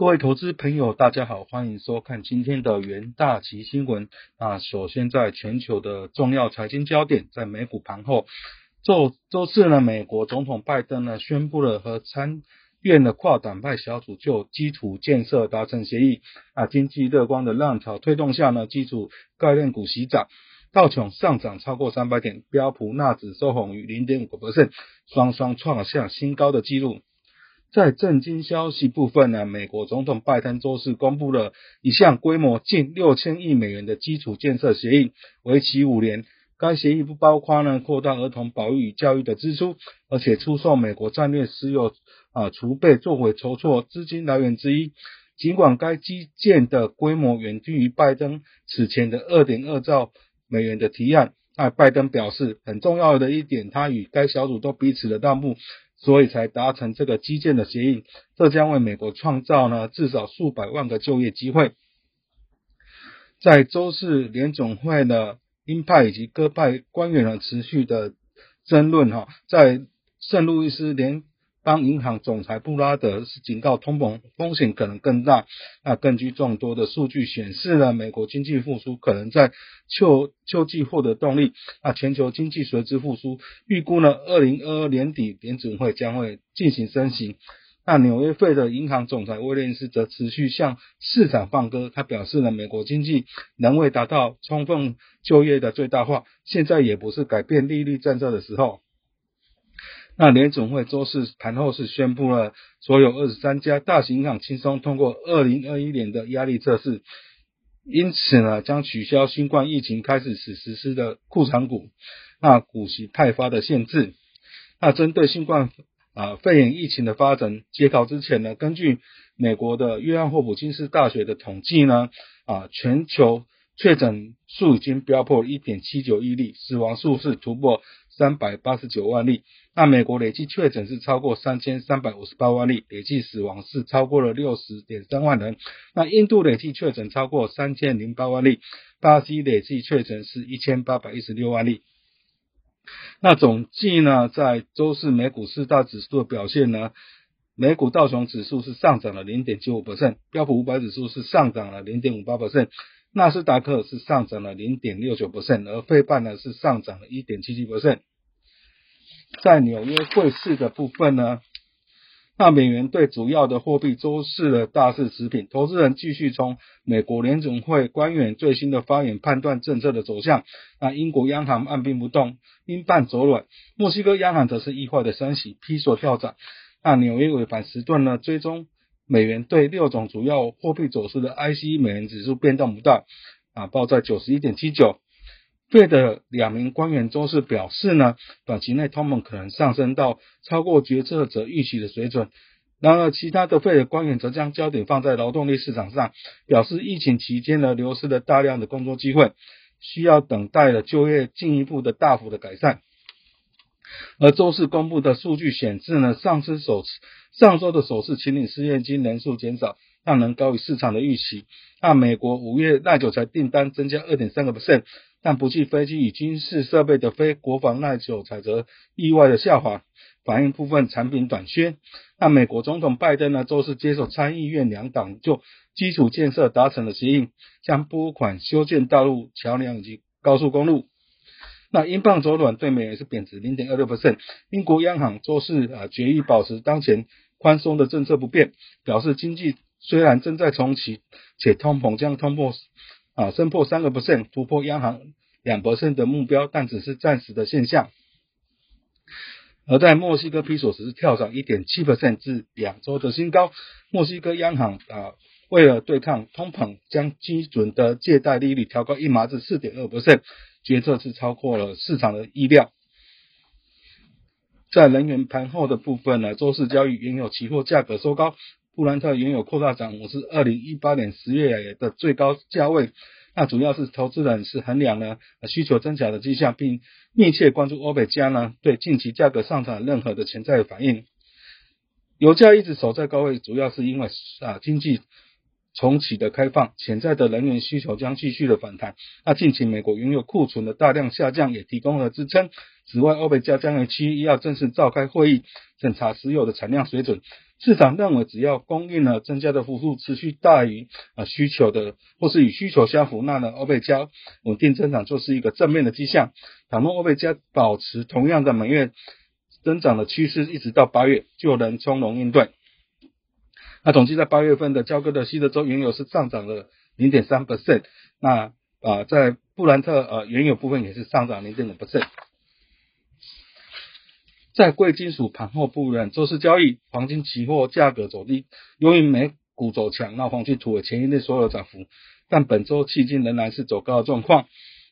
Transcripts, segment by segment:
各位投资朋友，大家好，欢迎收看今天的元大旗新闻。那首先，在全球的重要财经焦点，在美股盘后，周周四呢，美国总统拜登呢宣布了和参院的跨党派小组就基础建设达成协议。啊，经济乐观的浪潮推动下呢，基础概念股喜涨，道琼上涨超过三百点，标普纳指收红于零点五个百分，双双创下新高的纪录。在震惊消息部分呢，美国总统拜登周四公布了一项规模近六千亿美元的基础建设协议，为期五年。该协议不包括呢扩大儿童保育与教育的支出，而且出售美国战略石油啊储备作为筹措资金来源之一。尽管该基建的规模远低于拜登此前的二点二兆美元的提案，但拜登表示，很重要的一点，他与该小组都彼此的让步。所以才达成这个基建的协议，这将为美国创造呢至少数百万个就业机会。在周四联总会的鹰派以及鸽派官员呢持续的争论哈，在圣路易斯联。当银行总裁布拉德是警告通膨风险可能更大。那根据众多的数据显示呢，美国经济复苏可能在秋秋季获得动力。那全球经济随之复苏，预估呢，二零二二年底联准会将会进行升息。那纽约费的银行总裁威廉斯则持续向市场放歌，他表示呢，美国经济仍未达到充分就业的最大化，现在也不是改变利率政策的时候。那联总会周四盘后是宣布了，所有二十三家大型银行轻松通过二零二一年的压力测试，因此呢，将取消新冠疫情开始时实施的库藏股那股息派发的限制。那针对新冠啊肺炎疫情的发展，截稿之前呢，根据美国的约翰霍普金斯大学的统计呢，啊全球确诊数已经飙破一点七九亿例，死亡数是突破。三百八十九万例，那美国累计确诊是超过三千三百五十八万例，累计死亡是超过了六十点三万人。那印度累计确诊超过三千零八万例，巴西累计确诊是一千八百一十六万例。那总计呢，在周四美股四大指数的表现呢，美股道琼指数是上涨了零点九五百分标普五百指数是上涨了零点五八百分。纳斯达克是上涨了零点六九百分而费半呢是上涨了一点七七百分。在纽约汇市的部分呢，那美元对主要的货币周四的大势持平，投资人继续从美国联总会官员最新的发言判断政策的走向。那英国央行按兵不动，英镑走软，墨西哥央行则是意外的升息，披索跳涨。那纽约尾盘时段呢，追踪。美元对六种主要货币走势的 IC 美元指数变动不大，啊，报在九十一点七九。费的两名官员周四表示呢，短期内通膨可能上升到超过决策者预期的水准。然而，其他的费的官员则将焦点放在劳动力市场上，表示疫情期间呢流失了大量的工作机会，需要等待了就业进一步的大幅的改善。而周四公布的数据显示呢，上次首次上周的首次清理失业金人数减少，让人高于市场的预期。那美国五月耐久材订单增加二点三个 percent，但不计飞机与军事设备的非国防耐久材则意外的下滑，反映部分产品短缺。那美国总统拜登呢，周四接受参议院两党就基础建设达成了协议，将拨款修建道路、桥梁以及高速公路。那英镑走软，对美元是贬值零点二六 percent。英国央行周四啊决议保持当前宽松的政策不变，表示经济虽然正在重启，且通膨将通破啊升破三个 percent，突破央行两 percent 的目标，但只是暂时的现象。而在墨西哥，披索时跳涨一点七 percent 至两周的新高。墨西哥央行啊为了对抗通膨，将基准的借贷利率调高一码至四点二 percent。决策是超过了市场的意料。在能源盘后的部分呢，周四交易原油期货价格收高，布兰特原油扩大涨幅是二零一八年十月的最高价位。那主要是投资人是衡量了需求增强的迹象，并密切关注欧佩加呢对近期价格上涨任何的潜在反应。油价一直守在高位，主要是因为啊经济。重启的开放，潜在的能源需求将继续的反弹。那近期美国原油库存的大量下降也提供了支撑。此外，欧佩加将于七一要正式召开会议，审查石油的产量水准，市场认为，只要供应呢增加的幅度持续大于啊需求的，或是与需求相符，那呢欧佩加稳定增长就是一个正面的迹象。倘若欧佩加保持同样的每月增长的趋势，一直到八月，就能从容应对。那统计在八月份的交割的西德州原油是上涨了零点三 percent，那啊在布兰特呃原油部分也是上涨零点五 percent。在贵金属盘后部分，周四交易黄金期货价格走低，由于美股走强，那黄金突围前一日所有涨幅，但本周迄今仍然是走高的状况。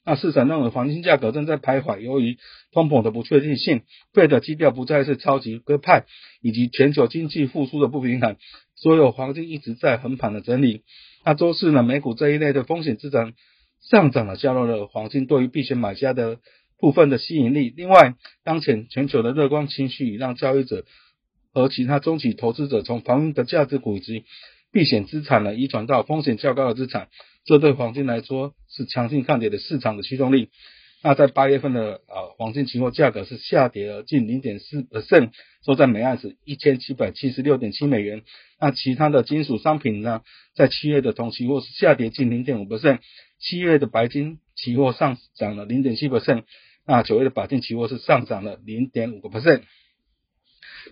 那市场认为黄金价格正在徘徊，由于通膨的不确定性，费的基调不再是超级鸽派，以及全球经济复苏的不平衡，所有黄金一直在横盘的整理。那周四呢，美股这一类的风险资产上涨了，加入了黄金对于避险买家的。部分的吸引力。另外，当前全球的乐观情绪让交易者和其他中期投资者从防御的价值股以及避险资产呢移转到风险较高的资产，这对黄金来说是强劲抗跌的市场的驱动力。那在八月份的呃黄金期货价格是下跌了近零点四 percent，收在每盎司一千七百七十六点七美元。那其他的金属商品呢，在七月的同期货是下跌近零点五 percent，七月的白金期货上涨了零点七 percent。那九月的白金期货是上涨了零点五个 percent。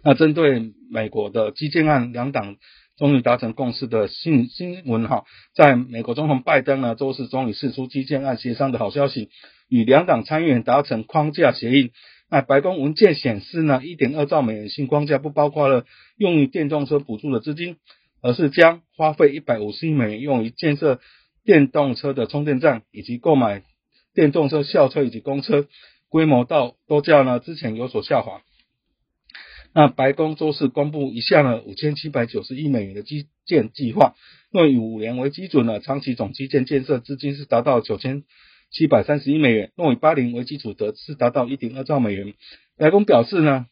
那针对美国的基建案，两党终于达成共识的新新闻哈，在美国总统拜登呢周四终于释出基建案协商的好消息，与两党参议员达成框架协议。那白宫文件显示呢，一点二兆美元新框架不包括了用于电动车补助的资金，而是将花费一百五十亿美元用于建设电动车的充电站以及购买。电动车、校车以及公车规模到都较呢之前有所下滑。那白宫周四公布一项呢五千七百九十亿美元的基建计划，若以五年为基准呢，长期总基建建设资金是达到九千七百三十亿美元；若以八零为基础，则是达到一点二兆美元。白宫表示呢，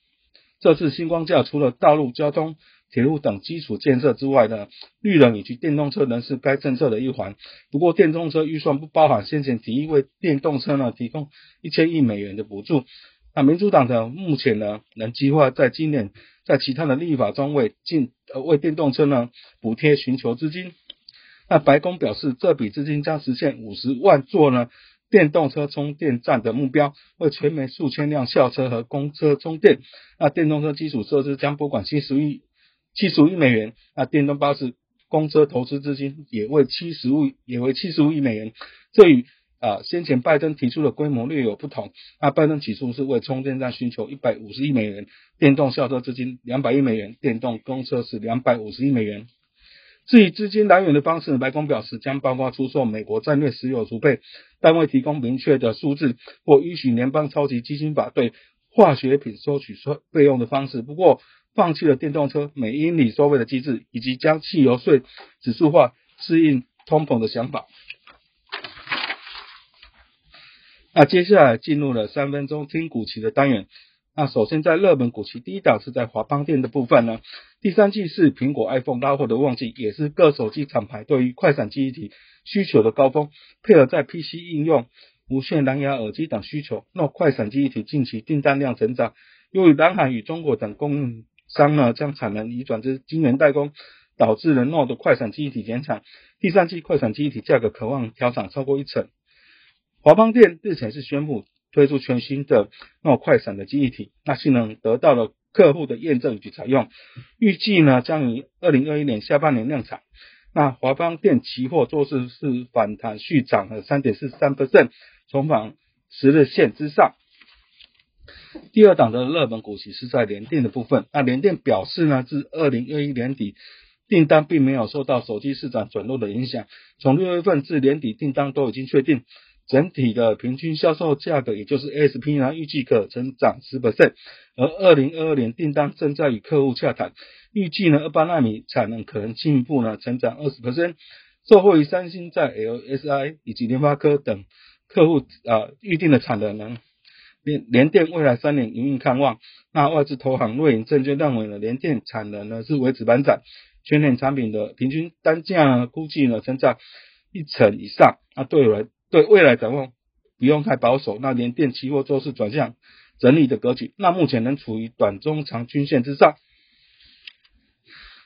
这次新光架除了道路交通。铁路等基础建设之外呢，绿能以及电动车仍是该政策的一环。不过，电动车预算不包含先前提议为电动车呢提供一千亿美元的补助。那民主党的目前呢，能计划在今年在其他的立法中为进呃为电动车呢补贴寻求资金。那白宫表示，这笔资金将实现五十万座呢电动车充电站的目标，为全美数千辆校车和公车充电。那电动车基础设施将拨款七十亿。七十五亿美元，那电动巴士公车投资资金也为七十五也为七十五亿美元，这与啊先前拜登提出的规模略有不同。那拜登起初是为充电站寻求一百五十亿美元，电动校车资金两百亿美元，电动公车是两百五十亿美元。至于资金来源的方式，白宫表示将包括出售美国战略石油储备，但未提供明确的数字或允许联邦超级基金法对化学品收取收费用的方式。不过，放弃了电动车每英里收费的机制，以及将汽油税指数化适应通膨的想法。那接下来进入了三分钟听股旗的单元。那首先在热门股旗第一档是在华邦电的部分呢。第三季是苹果 iPhone 拉货的旺季，也是各手机厂牌对于快闪记忆体需求的高峰，配合在 PC 应用、无线蓝牙耳机等需求，那快闪记忆体近期订单量成长。由于南海与中国等供应商呢将产能移转至晶圆代工，导致了 Node 快闪记忆体减产。第三季快闪记忆体价格渴望调涨超过一成。华邦电日前是宣布推出全新的 Node 快闪的记忆体，那性能得到了客户的验证与采用，预计呢将于二零二一年下半年量产。那华邦电期货做势是反弹续涨了三点四三 percent，重返十日线之上。第二档的热门股息是在联电的部分。那联电表示呢，自二零二一年底订单并没有受到手机市场转弱的影响，从六月份至年底订单都已经确定，整体的平均销售价格也就是 ASP 呢，预计可成长十 percent。而二零二二年订单正在与客户洽谈，预计呢二八纳米产能可能进一步呢成长二十 percent。受惠于三星在 LSI 以及联发科等客户啊预定的产能。联联电未来三年营运看望，那外资投行瑞银证券认为呢，联电产能呢是维持反涨，全年产品的平均单价呢估计呢增长一成以上，那对来对未来展望不用太保守，那联电期货周是转向整理的格局，那目前仍处于短中长均线之上。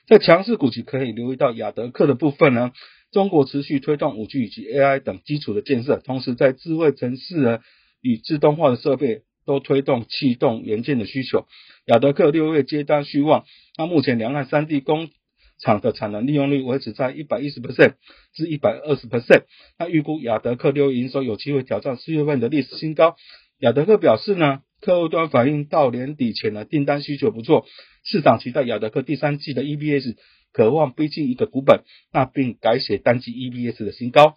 在强势股期可以留意到亚德克的部分呢，中国持续推动五 G 以及 AI 等基础的建设，同时在智慧城市呢与自动化的设备都推动气动元件的需求。亚德克六月接单续旺，那目前两岸三地工厂的产能利用率维持在一百一十 percent 至一百二十 percent，那预估亚德克六月营收有机会挑战四月份的历史新高。亚德克表示呢，客户端反映到年底前的订单需求不错，市场期待亚德克第三季的 EBS 渴望逼近一个股本，那并改写单季 EBS 的新高。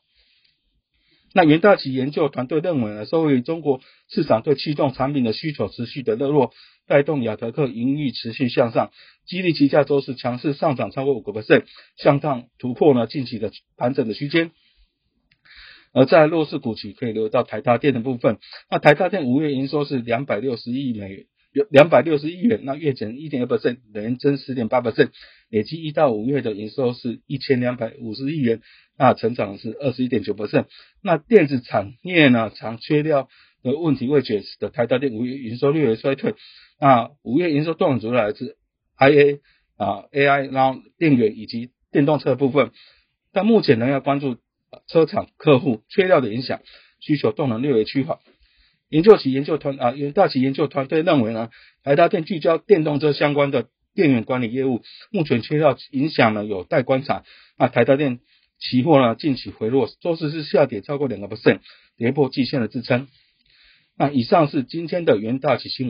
那元大旗研究团队认为呢，受于中国市场对驱动产品的需求持续的热络，带动亚德克盈利持续向上，激励旗下周四强势上涨超过五个 percent，向上突破呢近期的盘整的区间。而在弱势股企可以留到台达电的部分，那台达电五月营收是两百六十亿美元，两百六十亿元，那月减一点二百分年增十点八百分累计一到五月的营收是一千两百五十亿元，那成长是二十一点九百分。那电子产业呢，常缺料的问题未解，使得台达电五月营收略微衰退。那五月营收动能主要来自 IA 啊 AI，然后电源以及电动车的部分，但目前仍要关注。车厂客户缺料的影响，需求动能略微趋缓。研究其研究团啊，大旗研究团队认为呢，台达电聚焦电动车相关的电源管理业务，目前缺料影响呢有待观察。那台达电期货呢近期回落，周四是下跌超过两个 percent，跌破季线的支撑。那以上是今天的元大旗新闻。